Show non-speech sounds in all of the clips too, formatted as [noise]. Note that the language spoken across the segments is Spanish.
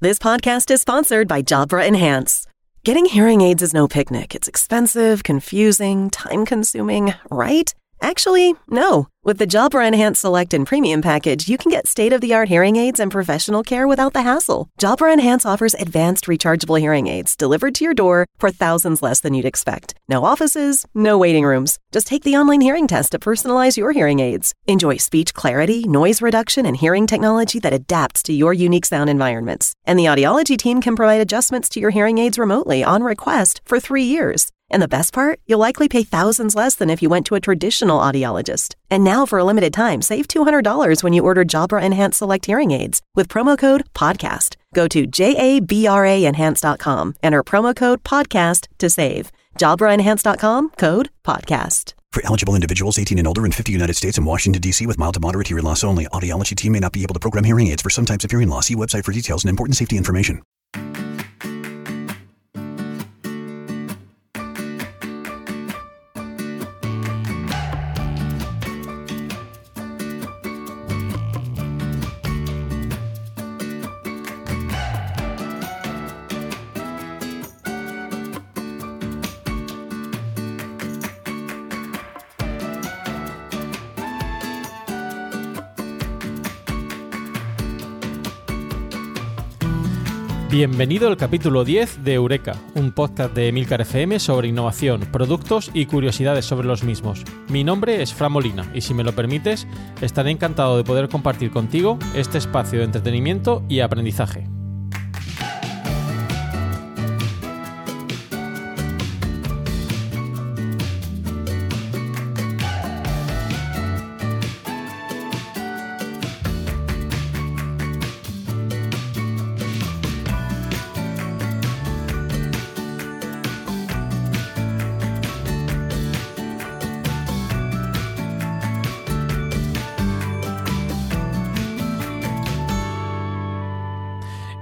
This podcast is sponsored by Jabra Enhance. Getting hearing aids is no picnic. It's expensive, confusing, time consuming, right? Actually, no. With the Jabra Enhance Select and Premium package, you can get state of the art hearing aids and professional care without the hassle. Jabra Enhance offers advanced rechargeable hearing aids delivered to your door for thousands less than you'd expect. No offices, no waiting rooms. Just take the online hearing test to personalize your hearing aids. Enjoy speech clarity, noise reduction, and hearing technology that adapts to your unique sound environments. And the audiology team can provide adjustments to your hearing aids remotely on request for three years. And the best part? You'll likely pay thousands less than if you went to a traditional audiologist. And now, for a limited time, save $200 when you order Jabra Enhanced Select Hearing Aids with promo code PODCAST. Go to jabraenhance.com, enter promo code PODCAST to save. JabraEnhance.com, code PODCAST. For eligible individuals 18 and older in 50 United States and Washington, D.C. with mild to moderate hearing loss only, audiology team may not be able to program hearing aids for some types of hearing loss. See website for details and important safety information. Bienvenido al capítulo 10 de Eureka, un podcast de Emilcar FM sobre innovación, productos y curiosidades sobre los mismos. Mi nombre es Fran Molina y si me lo permites, estaré encantado de poder compartir contigo este espacio de entretenimiento y aprendizaje.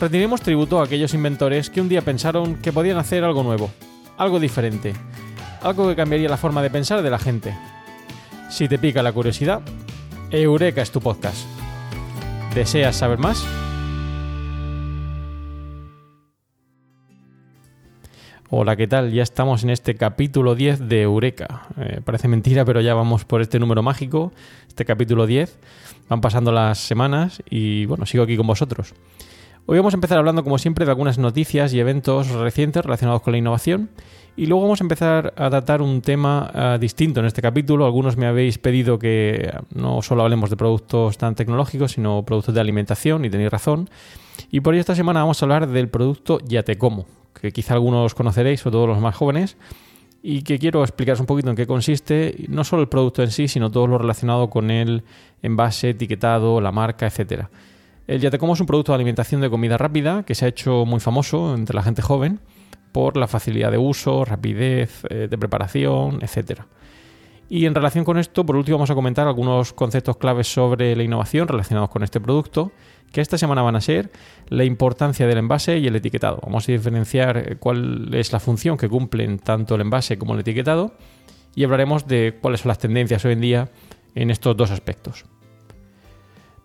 rendiremos tributo a aquellos inventores que un día pensaron que podían hacer algo nuevo, algo diferente, algo que cambiaría la forma de pensar de la gente. Si te pica la curiosidad, Eureka es tu podcast. ¿Deseas saber más? Hola, ¿qué tal? Ya estamos en este capítulo 10 de Eureka. Eh, parece mentira, pero ya vamos por este número mágico, este capítulo 10. Van pasando las semanas y bueno, sigo aquí con vosotros. Hoy vamos a empezar hablando, como siempre, de algunas noticias y eventos recientes relacionados con la innovación. Y luego vamos a empezar a tratar un tema uh, distinto en este capítulo. Algunos me habéis pedido que no solo hablemos de productos tan tecnológicos, sino productos de alimentación, y tenéis razón. Y por ello esta semana vamos a hablar del producto Ya Te Como, que quizá algunos conoceréis, sobre todo los más jóvenes, y que quiero explicaros un poquito en qué consiste, no solo el producto en sí, sino todo lo relacionado con el envase, etiquetado, la marca, etcétera. El Yatecomo es un producto de alimentación de comida rápida que se ha hecho muy famoso entre la gente joven por la facilidad de uso, rapidez eh, de preparación, etc. Y en relación con esto, por último vamos a comentar algunos conceptos claves sobre la innovación relacionados con este producto, que esta semana van a ser la importancia del envase y el etiquetado. Vamos a diferenciar eh, cuál es la función que cumplen tanto el envase como el etiquetado y hablaremos de cuáles son las tendencias hoy en día en estos dos aspectos.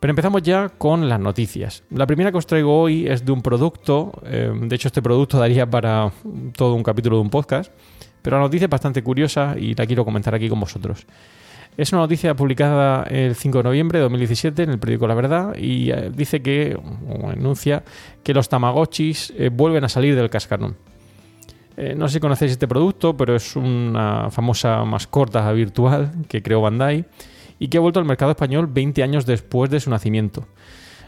Pero empezamos ya con las noticias. La primera que os traigo hoy es de un producto, eh, de hecho este producto daría para todo un capítulo de un podcast, pero la noticia es bastante curiosa y la quiero comentar aquí con vosotros. Es una noticia publicada el 5 de noviembre de 2017 en el periódico La Verdad y eh, dice que, o anuncia, que los Tamagotchis eh, vuelven a salir del cascarón. no sé si conocéis este producto, pero es una famosa mascota virtual que creó Bandai y que ha vuelto al mercado español 20 años después de su nacimiento.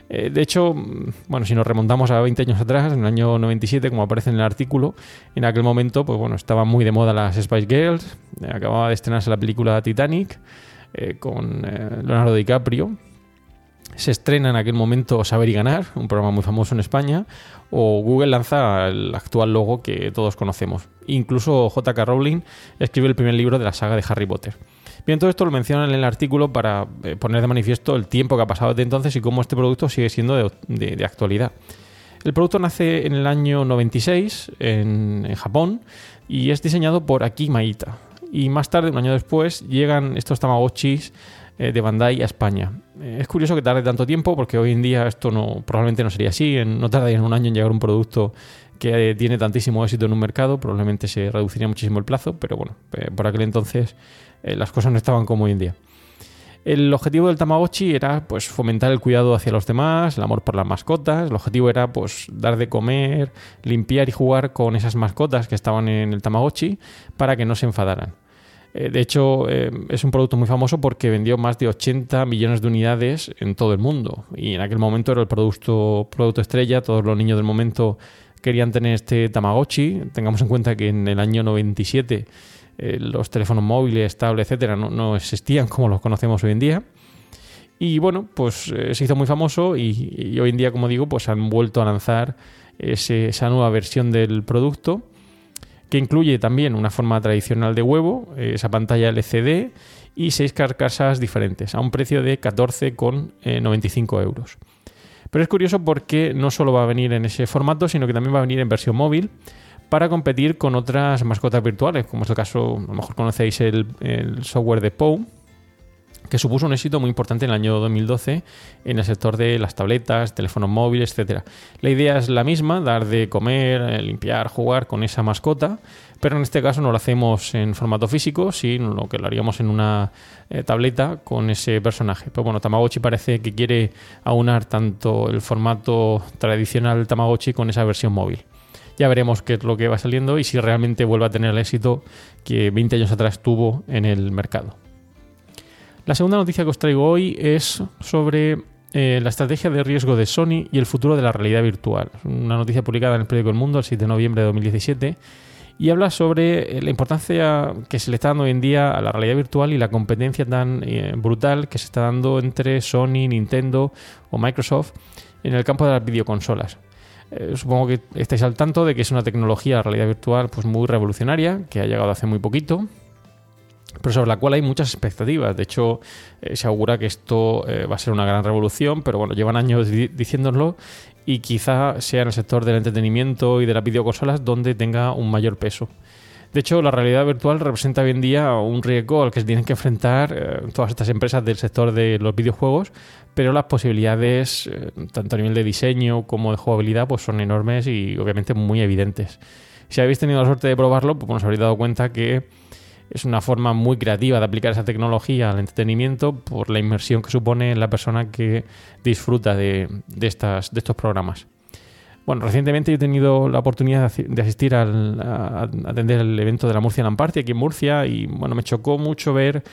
Eh, de hecho, mm, bueno, si nos remontamos a 20 años atrás, en el año 97, como aparece en el artículo, en aquel momento, pues bueno, estaban muy de moda las Spice Girls, eh, acababa de estrenarse la película Titanic eh, con Leonardo DiCaprio, se estrena en aquel momento Saber y Ganar, un programa muy famoso en España, o Google lanza el actual logo que todos conocemos. Incluso J.K. Rowling escribe el primer libro de la saga de Harry Potter. Bien, todo esto lo mencionan en el artículo para eh, poner de manifiesto el tiempo que ha pasado desde entonces y cómo este producto sigue siendo de, actualidad. El producto nace en el año 96 en, Japón y es diseñado por Aki Maita. Y más tarde, un año después, llegan estos Tamagotchis eh, de Bandai a España. Eh, es curioso que tarde tanto tiempo porque hoy en día esto no, probablemente no sería así. No tardaría un año en llegar un producto que tiene tantísimo éxito en un mercado. Probablemente se reduciría muchísimo el plazo, pero bueno, por aquel entonces eh, las cosas no estaban como hoy en día. El objetivo del Tamagotchi era pues, fomentar el cuidado hacia los demás, el amor por las mascotas. El objetivo era pues, dar de comer, limpiar y jugar con esas mascotas que estaban en el Tamagotchi para que no se enfadaran. Eh, de hecho, eh, es un producto muy famoso porque vendió más de 80 millones de unidades en todo el mundo. Y en aquel momento era el producto, producto estrella. Todos los niños del momento querían tener este Tamagotchi. Tengamos en cuenta que en el año 97 eh, los teléfonos móviles, tablets, etcétera, no, existían [laughs] como los conocemos hoy en día. Y bueno, pues eh, se hizo muy famoso y, hoy en día, como digo, pues han vuelto a lanzar esa nueva versión del producto que incluye también una forma tradicional de huevo, eh, esa pantalla LCD y seis carcasas diferentes a un precio de 14,95 euros. Pero es curioso porque no solo va a venir en ese formato, sino que también va a venir en versión móvil para competir con otras mascotas virtuales, como es el caso, a lo mejor conocéis el, software de POU, que supuso un éxito muy importante en el año 2012 en el sector de las tabletas, teléfonos móviles, etc. La idea es la misma, dar de comer, eh, limpiar, jugar con esa mascota, pero en este caso no lo hacemos en formato físico, sino que lo haríamos en una eh, tableta con ese personaje. Pero bueno, Tamagotchi parece que quiere aunar tanto el formato tradicional Tamagotchi con esa versión móvil. Ya veremos qué es lo que va saliendo y si realmente vuelve a tener el éxito que 20 años atrás tuvo en el mercado. La segunda noticia que os traigo hoy es sobre eh, la estrategia de riesgo de Sony y el futuro de la realidad virtual. Una noticia publicada en el periódico El Mundo el 7 de noviembre de 2017 y habla sobre eh, la importancia que se le está dando hoy en día a la realidad virtual y la competencia tan eh, brutal que se está dando entre Sony, Nintendo o Microsoft en el campo de las videoconsolas. Eh, supongo que estáis al tanto de que es una tecnología, de realidad virtual, pues muy revolucionaria, que ha llegado hace muy poquito, pero sobre la cual hay muchas expectativas. De hecho, eh, se augura que esto eh, va a ser una gran revolución, pero bueno, llevan años diciéndolo y quizá sea en el sector del entretenimiento y de las videoconsolas donde tenga un mayor peso. De hecho, la realidad virtual representa hoy en día un riesgo al que se tienen que enfrentar todas estas empresas del sector de los videojuegos, pero las posibilidades, eh, tanto a nivel de diseño como de jugabilidad, pues son enormes y obviamente muy evidentes. Si habéis tenido la suerte de probarlo, pues habréis dado cuenta que es una forma muy creativa de aplicar esa tecnología al entretenimiento por la inmersión que supone la persona que disfruta de estos programas. Bueno, recientemente he tenido la oportunidad de asistir al, a, atender el evento de la Murcia Lamparty aquí en Murcia y bueno, me chocó mucho ver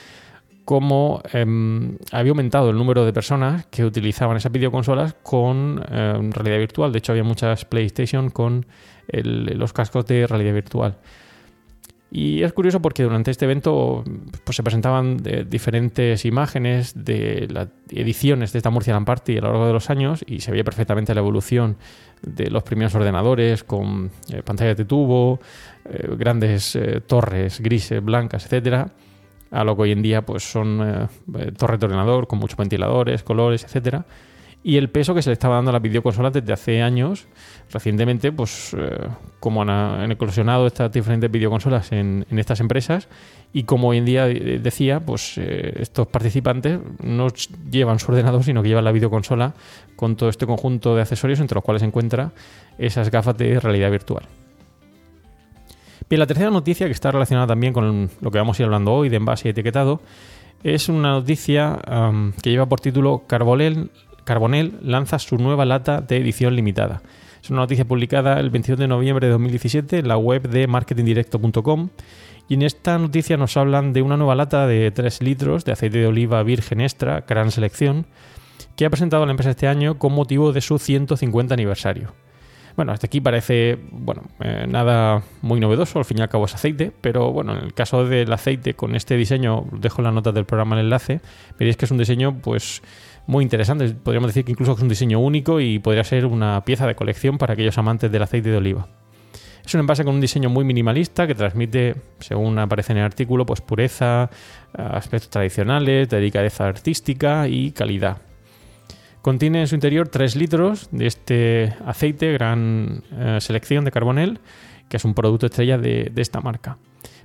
cómo em, había aumentado el número de personas que utilizaban esas videoconsolas con em, realidad virtual. De hecho, había muchas PlayStation con los cascos de realidad virtual. Y es curioso porque durante este evento pues, se presentaban diferentes imágenes de las ediciones de esta Murcia Land Party a lo largo de los años y se veía perfectamente la evolución de los primeros ordenadores con eh, pantallas de tubo, eh, grandes eh, torres grises, blancas, etcétera a lo que hoy en día pues son eh, eh, torres de ordenador con muchos ventiladores, colores, etcétera. Y el peso que se le estaba dando a las videoconsolas desde hace años, recientemente, pues eh, como han, eclosionado estas diferentes videoconsolas en, estas empresas y como hoy en día decía, pues estos participantes no llevan su ordenador, sino que llevan la videoconsola con todo este conjunto de accesorios entre los cuales se encuentra esas gafas de realidad virtual. Bien, la tercera noticia que está relacionada también con lo que vamos a ir hablando hoy de envase y etiquetado es una noticia que lleva por título Carbonell, Carbonell lanza su nueva lata de edición limitada. Es una noticia publicada el 22 de noviembre de 2017 en la web de marketingdirecto.com y en esta noticia nos hablan de una nueva lata de 3 litros de aceite de oliva virgen extra, gran selección, que ha presentado la empresa este año con motivo de su 150 aniversario. Bueno, hasta aquí parece, bueno, eh, nada muy novedoso, al fin y al cabo es aceite, pero bueno, en el caso del aceite con este diseño, dejo en la nota del programa el enlace, veréis que es un diseño pues muy interesante. Podríamos decir que incluso es un diseño único y podría ser una pieza de colección para aquellos amantes del aceite de oliva. Es un envase con un diseño muy minimalista que transmite, según aparece en el artículo, pues pureza, aspectos tradicionales, delicadeza artística y calidad. Contiene en su interior 3 litros de este aceite, gran eh, selección de carbonel, que es un producto estrella de, esta marca.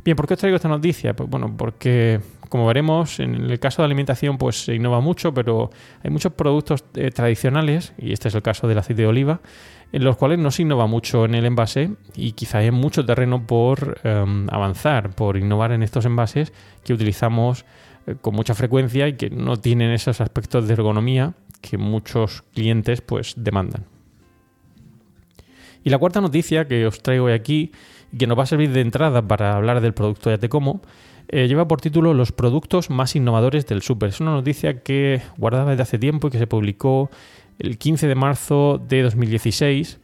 Bien, ¿por qué os traigo esta noticia? Pues bueno, porque como veremos, en el caso de alimentación pues se innova mucho, pero hay muchos productos eh, tradicionales, y este es el caso del aceite de oliva, en los cuales no se innova mucho en el envase y quizá hay mucho terreno por em, avanzar, por innovar en estos envases que utilizamos eh, con mucha frecuencia y que no tienen esos aspectos de ergonomía que muchos clientes pues demandan. Y la cuarta noticia que os traigo hoy aquí que nos va a servir de entrada para hablar del producto Ya Te Como, eh, lleva por título Los productos más innovadores del súper. Es una noticia que guardaba desde hace tiempo y que se publicó el 15 de marzo de 2016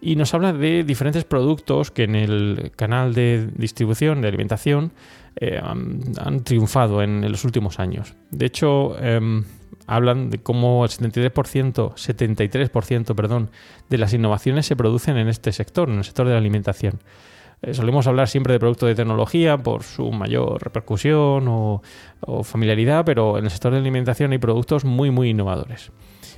y nos habla de diferentes productos que en el canal de distribución de alimentación eh, han, triunfado en, los últimos años. De hecho, em, hablan de cómo el 73%, 73% perdón, de las innovaciones se producen en este sector, en el sector de la alimentación. Eh, solemos hablar siempre de productos de tecnología por su mayor repercusión o, o familiaridad, pero en el sector de la alimentación hay productos muy, muy innovadores.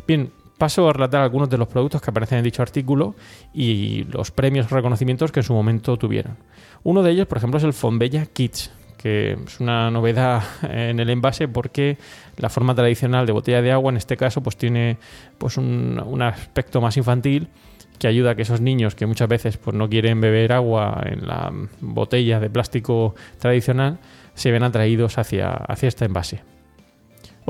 Bien, paso a relatar algunos de los productos que aparecen en dicho artículo y los premios o reconocimientos que en su momento tuvieron. Uno de ellos, por ejemplo, es el Fonbella Kids, que es una novedad en el envase porque la forma tradicional de botella de agua en este caso pues tiene pues un, aspecto más infantil que ayuda a que esos niños que muchas veces pues no quieren beber agua en la botella de plástico tradicional se ven atraídos hacia, hacia este envase.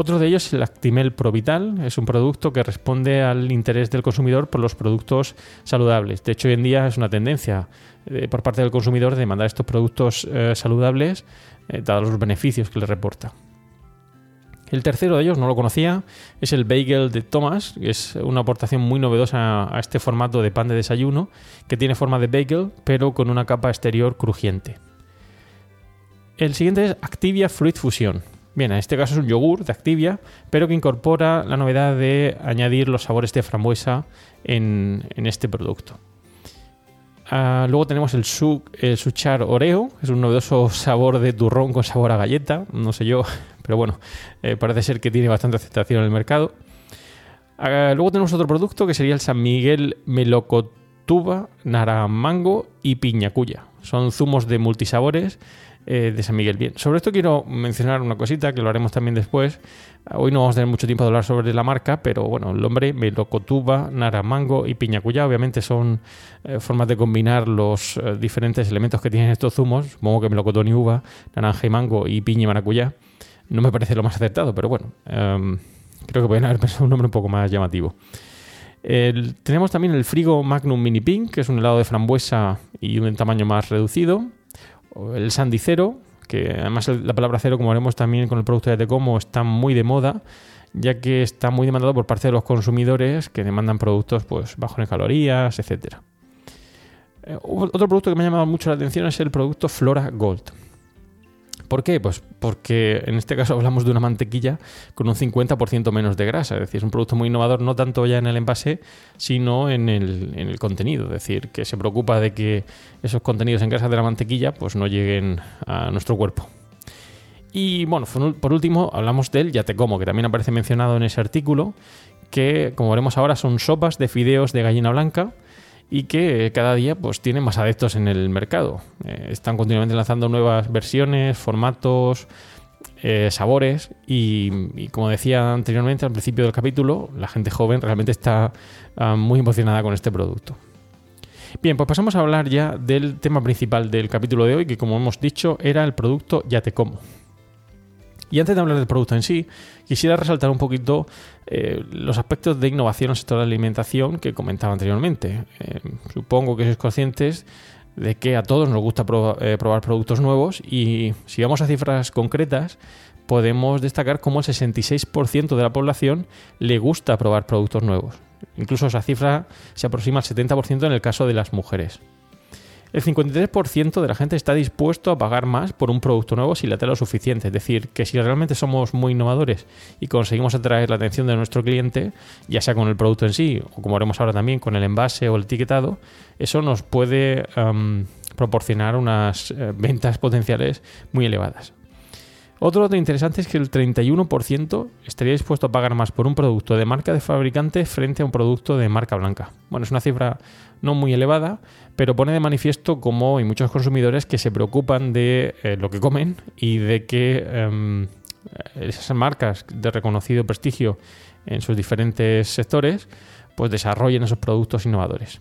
Otro de ellos es el Actimel Provital, es un producto que responde al interés del consumidor por los productos saludables. De hecho, hoy en día es una tendencia eh, por parte del consumidor de demandar estos productos eh, saludables, eh, dados los beneficios que le reporta. El tercero de ellos, no lo conocía, es el bagel de Thomas, que es una aportación muy novedosa a este formato de pan de desayuno, que tiene forma de bagel, pero con una capa exterior crujiente. El siguiente es Activia Fruit Fusion. Bien, en este caso es un yogur de Activia, pero que incorpora la novedad de añadir los sabores de frambuesa en, este producto. Ah, luego tenemos el, Suchar Oreo, es un novedoso sabor de turrón con sabor a galleta, no sé yo, [laughs] pero bueno, eh, parece ser que tiene bastante aceptación en el mercado. Ah, luego tenemos otro producto que sería el San Miguel Melocotuba, Naramango y Piñacuya. Son zumos de multisabores eh, de San Miguel. Bien, sobre esto quiero mencionar una cosita que lo haremos también después. Hoy no vamos a tener mucho tiempo de hablar sobre la marca, pero bueno, el nombre Melocotuba, Naramango y Piñacuya obviamente son eh, formas de combinar los eh, diferentes elementos que tienen estos zumos. Supongo que melocotón y uva, naranja y mango y piña y maracuyá. No me parece lo más acertado, pero bueno, em, creo que pueden haber pensado un nombre un poco más llamativo. tenemos también el Frigo Magnum Mini Pink, que es un helado de frambuesa y un tamaño más reducido el Sandy Cero, que además la palabra cero, como veremos también con el producto de Tecomo, está muy de moda, ya que está muy demandado por parte de los consumidores que demandan productos pues, bajos en calorías, etc. Eh, otro producto que me ha llamado mucho la atención es el producto Flora Gold. ¿Por qué? Pues porque en este caso [laughs] hablamos de una mantequilla con un 50% menos de grasa. Es decir, es un producto muy innovador no tanto ya en el envase, sino en el, contenido. Es decir, que se preocupa de que esos contenidos en grasa de la mantequilla pues no lleguen a nuestro cuerpo. Y bueno, por último hablamos del ya te como, que también aparece mencionado en ese artículo, que como veremos ahora son sopas de fideos de gallina blanca y que cada día pues tienen más adeptos en el mercado. Eh, están continuamente lanzando nuevas versiones, formatos, eh, sabores y, como decía anteriormente al principio del capítulo, la gente joven realmente está ah, muy emocionada con este producto. Bien, pues pasamos a hablar ya del tema principal del capítulo de hoy, que como hemos dicho era el producto Ya te como. Y antes de hablar del producto en sí, quisiera resaltar un poquito eh, los aspectos de innovación en el sector de la alimentación que comentaba anteriormente. Eh, supongo que sois conscientes de que a todos nos gusta eh, probar productos nuevos y si vamos a cifras concretas, podemos destacar cómo el 66% de la población le gusta probar productos nuevos. Incluso esa cifra se aproxima al 70% en el caso de las mujeres. El 53% de la gente está dispuesto a pagar más por un producto nuevo si le atrae lo suficiente. Es decir, que si realmente somos muy innovadores y conseguimos atraer la atención de nuestro cliente, ya sea con el producto en sí o como haremos ahora también con el envase o el etiquetado, eso nos puede um, proporcionar unas eh, ventas potenciales muy elevadas. Otro dato interesante es que el 31% estaría dispuesto a pagar más por un producto de marca de fabricante frente a un producto de marca blanca. Bueno, es una cifra no muy elevada, pero pone de manifiesto cómo hay muchos consumidores que se preocupan de eh, lo que comen y de que em, esas marcas de reconocido prestigio en sus diferentes sectores pues desarrollen esos productos innovadores.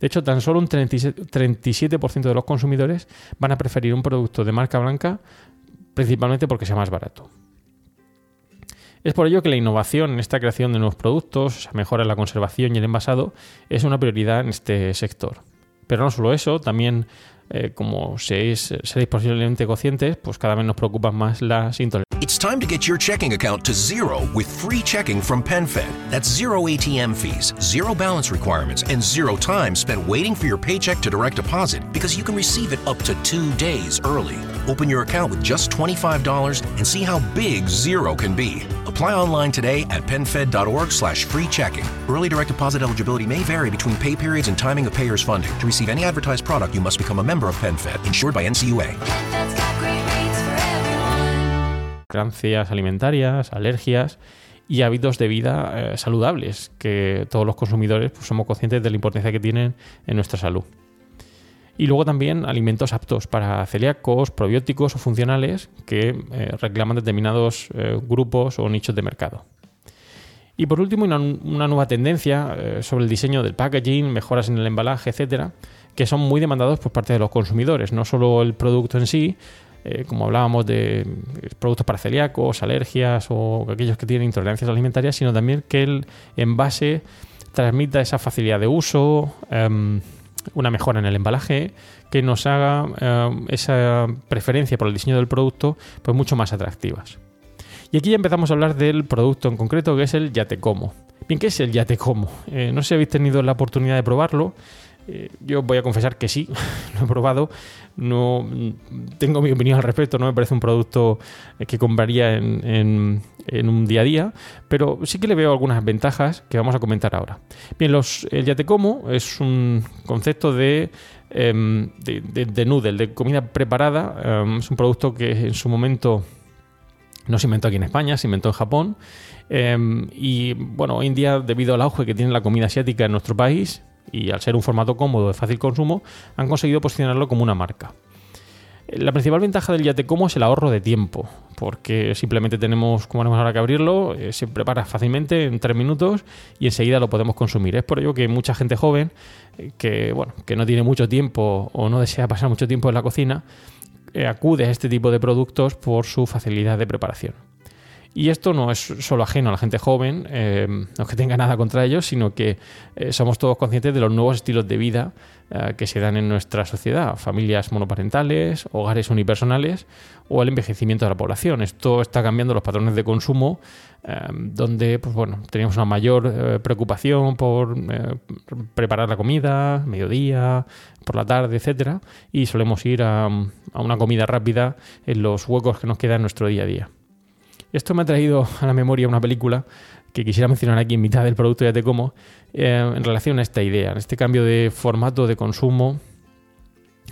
De hecho, tan solo un 37% de los consumidores van a preferir un producto de marca blanca principalmente porque sea más barato. Es por ello que la innovación en esta creación de nuevos productos, mejora la conservación y el envasado, es una prioridad en este sector. Pero no solo eso, también eh, como seréis, seréis posiblemente conscientes, pues cada vez nos preocupan más las intolerancias. It's time to get your checking account to zero with free checking from PenFed. That's zero ATM fees, zero balance requirements, and zero time spent waiting for your paycheck to direct deposit because you can receive it up to two days early. Open your account with just $25 and see how big zero can be. Apply online today at penfed.org slash free checking. Early direct deposit eligibility may vary between pay periods and timing of payer's funding. To receive any advertised product, you must become a member of insured by alimentarias, alergias y hábitos de vida eh, saludables, que todos los consumidores pues, somos conscientes de la importancia que tienen en nuestra salud. Y luego también alimentos aptos para celíacos, probióticos o funcionales que eh, reclaman determinados eh, grupos o nichos de mercado. Y por último, una, nueva tendencia eh, sobre el diseño del packaging, mejoras en el embalaje, etcétera, que son muy demandados por parte de los consumidores. No solo el producto en sí, como hablábamos de productos para celíacos, alergias o aquellos que tienen intolerancias alimentarias, sino también que el envase transmita esa facilidad de uso, em, una mejora en el embalaje que nos haga eh, esa preferencia por el diseño del producto pues mucho más atractivas. Y aquí ya empezamos a hablar del producto en concreto que es el Yatecomo. Bien, ¿qué es el Yatecomo? Eh, no sé si habéis tenido la oportunidad de probarlo. Eh, yo voy a confesar que sí, [laughs] lo he probado. No tengo mi opinión al respecto, no me parece un producto que compraría en, un día a día, pero sí que le veo algunas ventajas que vamos a comentar ahora. Bien, los, el Yatecomo es un concepto de, em, de, noodle, de comida preparada. Em, es un producto que en su momento no se inventó aquí en España, se inventó en Japón. Em, y bueno, hoy en día, debido al auge que tiene la comida asiática en nuestro país, y al ser un formato cómodo de fácil consumo, han conseguido posicionarlo como una marca. La principal ventaja del Yatecomo es el ahorro de tiempo, porque simplemente tenemos, como haremos ahora que abrirlo, eh, se prepara fácilmente en tres minutos y enseguida lo podemos consumir. Es por ello que mucha gente joven, eh, que, bueno, que no tiene mucho tiempo o no desea pasar mucho tiempo en la cocina, eh, acude a este tipo de productos por su facilidad de preparación. Y esto no es solo ajeno a la gente joven, eh, no que tenga nada contra ellos, sino que eh, somos todos conscientes de los nuevos estilos de vida eh, que se dan en nuestra sociedad, familias monoparentales, hogares unipersonales o el envejecimiento de la población. Esto está cambiando los patrones de consumo, donde pues bueno, teníamos una mayor preocupación por preparar la comida, mediodía, por la tarde, etcétera, y solemos ir a, a una comida rápida en los huecos que nos quedan en nuestro día a día. Esto me ha traído a la memoria una película que quisiera mencionar aquí en mitad del producto ya te como, eh, en relación a esta idea, en este cambio de formato de consumo,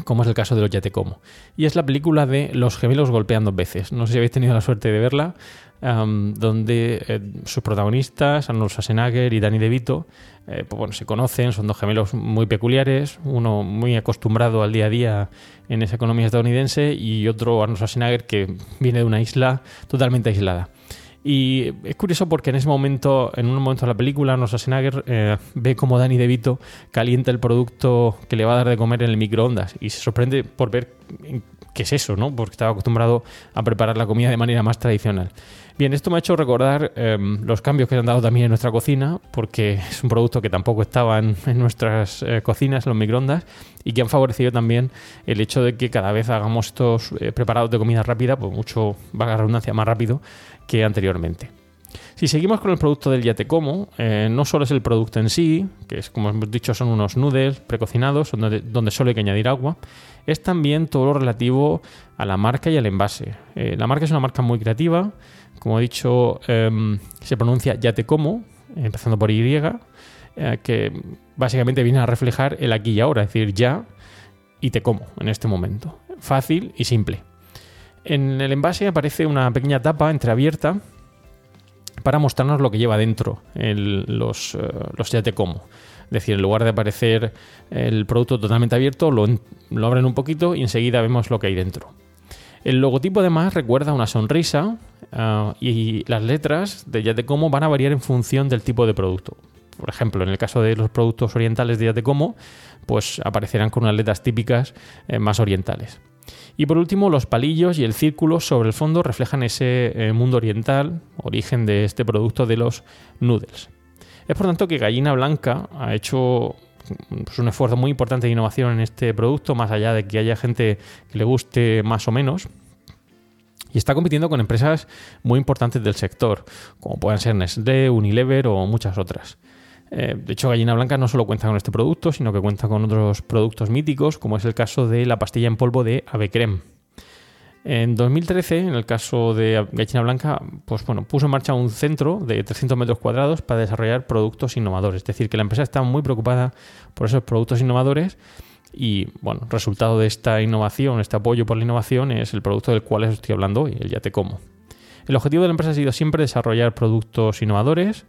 como es el caso de los ya te como. Y es la película de Los gemelos golpeando veces. No sé si habéis tenido la suerte de verla donde eh, sus protagonistas, Arnold Schwarzenegger y Danny DeVito, eh, pues bueno, se conocen, son dos gemelos muy peculiares, uno muy acostumbrado al día a día en esa economía estadounidense y otro Arnold Schwarzenegger que viene de una isla totalmente aislada. Y es curioso porque en ese momento, en un momento de la película, Arnold Schwarzenegger eh, ve como Danny DeVito calienta el producto que le va a dar de comer en el microondas y se sorprende por ver qué es eso, ¿no? Porque estaba acostumbrado a preparar la comida de manera más tradicional. Bien, esto me ha hecho recordar em, los cambios que se han dado también en nuestra cocina, porque es un producto que tampoco estaba en, nuestras eh, cocinas, los microondas, y que han favorecido también el hecho de que cada vez hagamos estos eh, preparados de comida rápida, pues mucho, va a redundancia, más rápido que anteriormente. Si seguimos con el producto del Ya Te Como, eh, no solo es el producto en sí, que es como hemos dicho son unos noodles precocinados donde, donde solo hay que añadir agua, es también todo lo relativo a la marca y al envase. Eh, la marca es una marca muy creativa, como he dicho, em, se pronuncia Ya Te Como, empezando por Y, eh, que básicamente viene a reflejar el aquí y ahora, es decir, ya y te como en este momento. Fácil y simple. En el envase aparece una pequeña tapa entreabierta para mostrarnos lo que lleva dentro los, eh, los ya como. Es decir, en lugar de aparecer el producto totalmente abierto, lo, abren un poquito y enseguida vemos lo que hay dentro. El logotipo además recuerda una sonrisa eh, y las letras de Ya te como van a variar en función del tipo de producto. Por ejemplo, en el caso de los productos orientales de Ya te como, pues aparecerán con unas letras típicas eh, más orientales. Y por último, los palillos y el círculo sobre el fondo reflejan ese eh, mundo oriental, origen de este producto de los noodles. Es por tanto que Gallina Blanca ha hecho pues, un esfuerzo muy importante de innovación en este producto, más allá de que haya gente que le guste más o menos. Y está compitiendo con empresas muy importantes del sector, como pueden ser Nestlé, Unilever o muchas otras. Eh, de hecho, Gallina Blanca no solo cuenta con este producto, sino que cuenta con otros productos míticos, como es el caso de la pastilla en polvo de Avecrem. En 2013, en el caso de Gallina Blanca, pues bueno, puso en marcha un centro de 300 metros cuadrados para desarrollar productos innovadores. Es decir, que la empresa está muy preocupada por esos productos innovadores y, bueno, resultado de esta innovación, este apoyo por la innovación, es el producto del cual os estoy hablando hoy, el Ya Te Como. El objetivo de la empresa ha sido siempre desarrollar productos innovadores,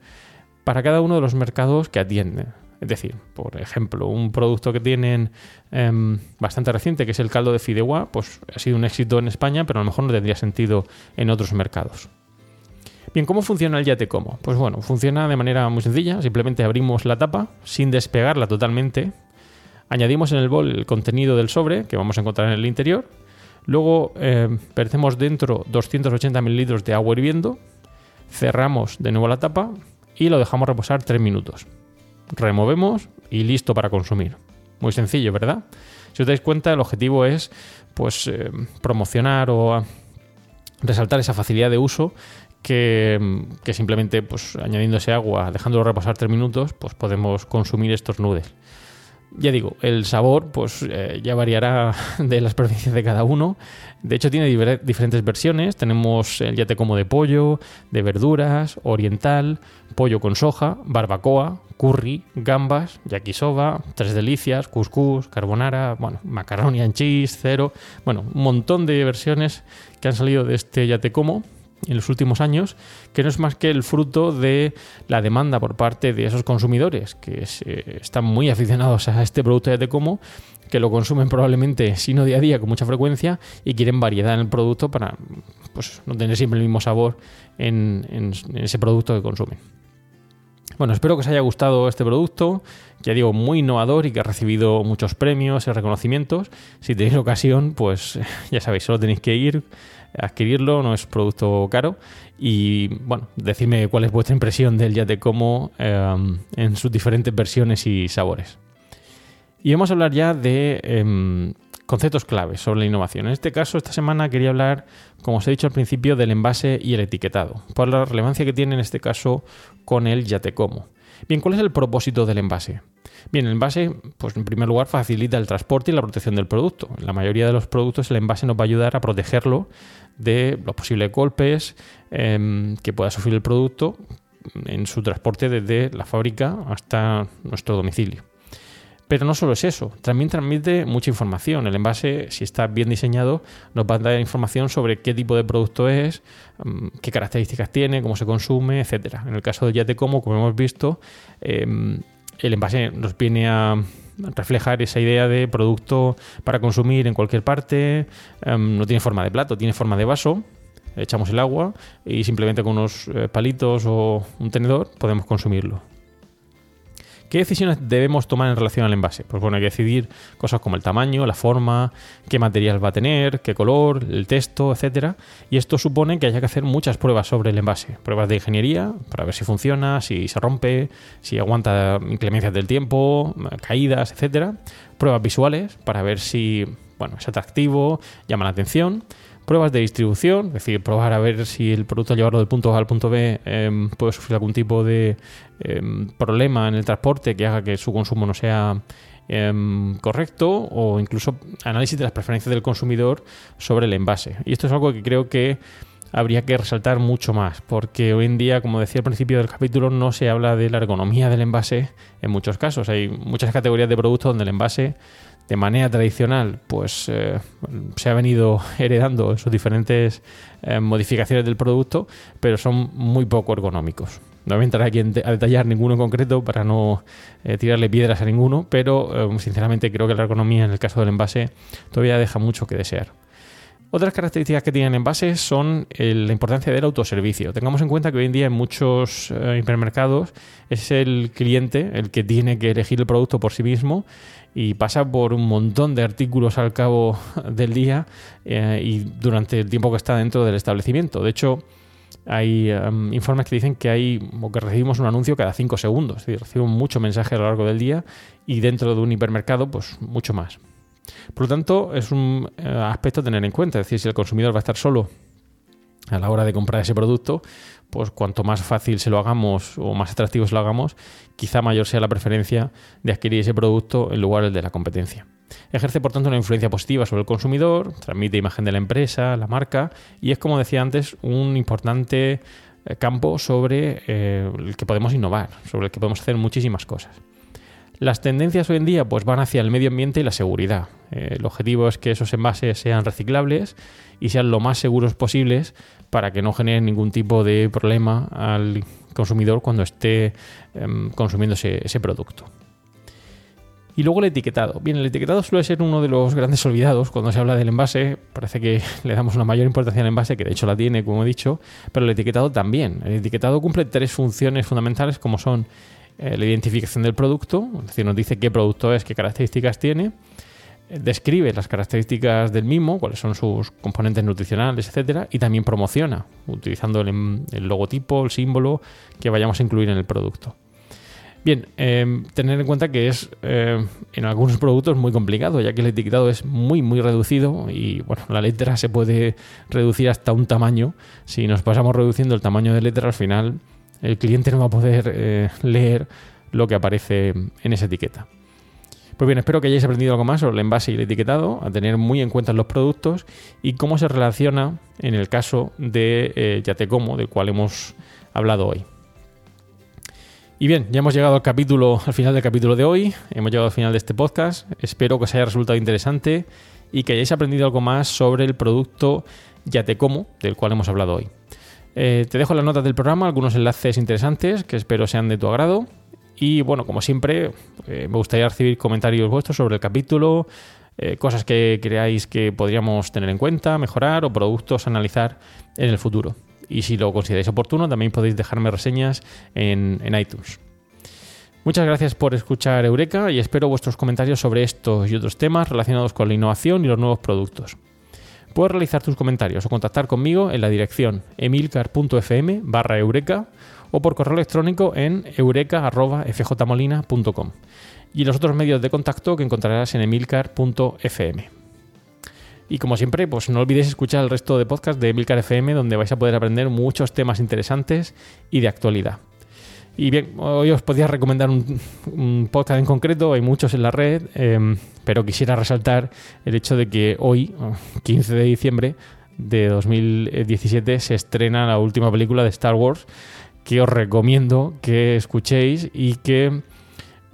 para cada uno de los mercados que atienden. Es decir, por ejemplo, un producto que tienen em, bastante reciente, que es el caldo de fideuá, pues ha sido un éxito en España, pero a lo mejor no tendría sentido en otros mercados. Bien, ¿cómo funciona el Yate Como? Pues bueno, funciona de manera muy sencilla. Simplemente abrimos la tapa sin despegarla totalmente. Añadimos en el bol el contenido del sobre que vamos a encontrar en el interior. Luego eh, dentro 280 mililitros de agua hirviendo. Cerramos de nuevo la tapa y lo dejamos reposar 3 minutos. Removemos y listo para consumir. Muy sencillo, ¿verdad? Si os dais cuenta, el objetivo es pues eh, promocionar o resaltar esa facilidad de uso que, simplemente pues, añadiendo ese agua, dejándolo reposar 3 minutos, pues podemos consumir estos nudes ya digo, el sabor pues eh, ya variará [laughs] de las preferencias de cada uno. De hecho tiene diferentes versiones. Tenemos el yate como de pollo, de verduras, oriental, pollo con soja, barbacoa, curry, gambas, yakisoba, tres delicias, couscous, carbonara, bueno, macaroni and cheese, cero, bueno, un montón de versiones que han salido de este yate como en los últimos años, que no es más que el fruto de la demanda por parte de esos consumidores que están muy aficionados a este producto de como que lo consumen probablemente, si no día a día, con mucha frecuencia y quieren variedad en el producto para pues, no tener siempre el mismo sabor en, ese producto que consumen. Bueno, espero que os haya gustado este producto, ya digo, muy innovador y que ha recibido muchos premios y reconocimientos. Si tenéis ocasión, pues [laughs] ya sabéis, solo tenéis que ir adquirirlo, no es producto caro. Y bueno, decidme cuál es vuestra impresión del Yate Como em, en sus diferentes versiones y sabores. Y vamos a hablar ya de em, conceptos claves sobre la innovación. En este caso, esta semana quería hablar, como os he dicho al principio, del envase y el etiquetado, por la relevancia que tiene en este caso con el Yate Como. Bien, ¿cuál es el propósito del envase? Bien, el envase, pues en primer lugar, facilita el transporte y la protección del producto. En la mayoría de los productos el envase nos va a ayudar a protegerlo de los posibles golpes em, que pueda sufrir el producto en su transporte desde la fábrica hasta nuestro domicilio. Pero no solo es eso, también transmite mucha información. El envase, si está bien diseñado, nos va a dar información sobre qué tipo de producto es, em, qué características tiene, cómo se consume, etc. En el caso de Yate Como, como hemos visto, em, el envase nos viene a reflejar esa idea de producto para consumir en cualquier parte, em, no tiene forma de plato, tiene forma de vaso, echamos el agua y simplemente con unos eh, palitos o un tenedor podemos consumirlo. ¿Qué decisiones debemos tomar en relación al envase? Pues bueno, hay que decidir cosas como el tamaño, la forma, qué material va a tener, qué color, el texto, etc. Y esto supone que haya que hacer muchas pruebas sobre el envase. Pruebas de ingeniería para ver si funciona, si se rompe, si aguanta inclemencias del tiempo, caídas, etc. Pruebas visuales para ver si bueno, es atractivo, llama la atención pruebas de distribución, es decir, probar a ver si el producto al llevarlo del punto A al punto B em, puede sufrir algún tipo de em, problema en el transporte que haga que su consumo no sea em, correcto o incluso análisis de las preferencias del consumidor sobre el envase. Y esto es algo que creo que habría que resaltar mucho más, porque hoy en día, como decía al principio del capítulo, no se habla de la ergonomía del envase en muchos casos. Hay muchas categorías de productos donde el envase de manera tradicional pues eh, se ha venido [laughs] heredando sus diferentes eh, modificaciones del producto, pero son muy poco ergonómicos. No voy a entrar aquí a detallar ninguno en concreto para no eh, tirarle piedras a ninguno, pero sinceramente creo que la ergonomía en el caso del envase todavía deja mucho que desear. Otras características que tienen envases son la importancia del autoservicio. Tengamos en cuenta que hoy en día en muchos eh, hipermercados es el cliente el que tiene que elegir el producto por sí mismo y pasa por un montón de artículos al cabo [laughs] del día eh, y durante el tiempo que está dentro del establecimiento. De hecho, hay em, informes que dicen que hay o que recibimos un anuncio cada 5 segundos, es decir, recibimos mucho mensaje a lo largo del día y dentro de un hipermercado, pues mucho más. Por lo tanto, es un eh, aspecto a tener en cuenta. Es decir, si el consumidor va a estar solo a la hora de comprar ese producto, pues cuanto más fácil se lo hagamos o más atractivo se lo hagamos, quizá mayor sea la preferencia de adquirir ese producto en lugar del de la competencia. Ejerce, por tanto, una influencia positiva sobre el consumidor, transmite imagen de la empresa, la marca, y es, como decía antes, un importante eh, campo sobre eh, el que podemos innovar, sobre el que podemos hacer muchísimas cosas. Las tendencias hoy en día pues, van hacia el medio ambiente y la seguridad. Eh, el objetivo es que esos envases sean reciclables y sean lo más seguros posibles para que no generen ningún tipo de problema al consumidor cuando esté em, consumiendo ese, producto. Y luego el etiquetado. Bien, el etiquetado suele ser uno de los grandes [laughs] olvidados cuando se habla del envase. Parece que [laughs] le damos una mayor importancia al envase, que de hecho la tiene, como he dicho, pero el etiquetado también. El etiquetado cumple tres funciones fundamentales como son eh, la identificación del producto, es decir, nos dice qué producto es, qué características tiene, eh, describe las características del mismo, cuáles son sus componentes nutricionales, etcétera, y también promociona, utilizando el, logotipo, el símbolo que vayamos a incluir en el producto. Bien, em, tener en cuenta que es em, en algunos productos muy complicado, ya que el etiquetado es muy, muy reducido y bueno, la letra se puede reducir hasta un tamaño. Si nos pasamos reduciendo el tamaño de letra, al final el cliente no va a poder eh, leer lo que aparece en esa etiqueta. Pues bien, espero que hayáis aprendido algo más sobre el envase y el etiquetado, a tener muy en cuenta los productos y cómo se relaciona en el caso de eh, Yatecomo, del cual hemos hablado hoy. Y bien, ya hemos llegado al capítulo, al final del capítulo de hoy, hemos llegado al final de este podcast. Espero que os haya resultado interesante y que hayáis aprendido algo más sobre el producto Yatecomo, del cual hemos hablado hoy. Eh, te dejo las notas del programa algunos enlaces interesantes que espero sean de tu agrado. Y bueno, como siempre, eh, me gustaría recibir comentarios vuestros sobre el capítulo, eh, cosas que creáis que podríamos tener en cuenta, mejorar o productos analizar en el futuro. Y si lo consideráis oportuno, también podéis dejarme reseñas en iTunes. Muchas gracias por escuchar Eureka y espero vuestros comentarios sobre estos y otros temas relacionados con la innovación y los nuevos productos. Puedes realizar tus comentarios o contactar conmigo en la dirección emilcar.fm barra eureka o por correo electrónico en eureka.fjmolina.com y los otros medios de contacto que encontrarás en emilcar.fm. Y como siempre, pues no olvides escuchar el resto de podcasts de Emilcar FM donde vais a poder aprender muchos temas interesantes y de actualidad. Y bien, hoy os podía recomendar un, podcast en concreto, hay muchos en la red, em, pero quisiera resaltar el hecho de que hoy, 15 de diciembre de 2017, se estrena la última película de Star Wars, que os recomiendo que escuchéis y que,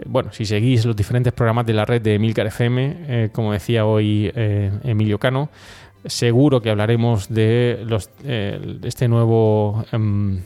bueno, si seguís los diferentes programas de la red de Emilcar FM, eh, como decía hoy eh, Emilio Cano, seguro que hablaremos de los, eh, este nuevo em,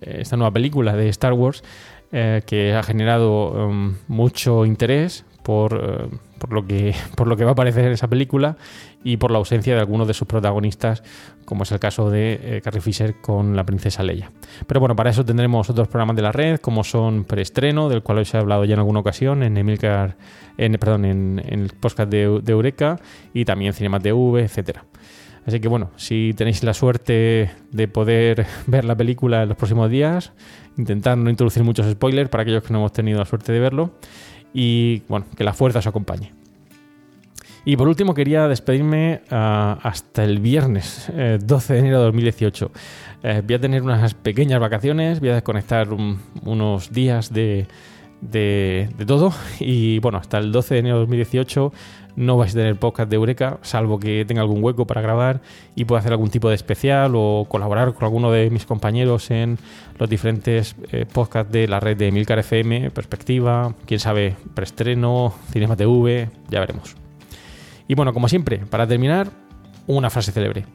esta nueva película de Star Wars eh, que ha generado um, mucho interés por, eh, por, lo que, [laughs] por lo que va a aparecer en esa película y por la ausencia de algunos de sus protagonistas, como es el caso de Carrie Fisher con la princesa Leia. Pero bueno, para eso tendremos otros programas de la red, como son Preestreno, del cual os he hablado ya en alguna ocasión, en Emilcar, en, perdón, en, el podcast de, Eureka, y también Cinemat TV, etcétera. Así que bueno, si tenéis la suerte de poder [laughs] ver la película en los próximos días, intentad no introducir muchos spoilers para aquellos que no hemos tenido la suerte de verlo y bueno, que la fuerza os acompañe. Y por último quería despedirme ah, hasta el viernes 12 de enero de 2018. voy a tener unas pequeñas vacaciones, voy a desconectar unos días de, de, todo y bueno, hasta el 12 de enero de 2018 no vais a tener podcast de Eureka, salvo que tenga algún hueco para grabar y pueda hacer algún tipo de especial o colaborar con alguno de mis compañeros en los diferentes eh, podcasts de la red de Milcar FM, Perspectiva, quién sabe, preestreno, Cinema TV, ya veremos. Y bueno, como siempre, para terminar, una frase célebre.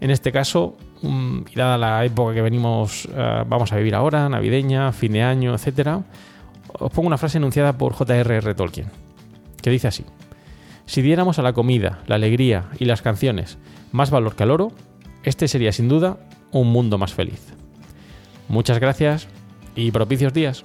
En este caso, mm, y dada la época que venimos, eh, vamos a vivir ahora, navideña, fin de año, etcétera, os pongo una frase enunciada por J.R.R. Tolkien, que dice así. Si diéramos a la comida, la alegría y las canciones más valor que al oro, este sería sin duda un mundo más feliz. Muchas gracias y propicios días.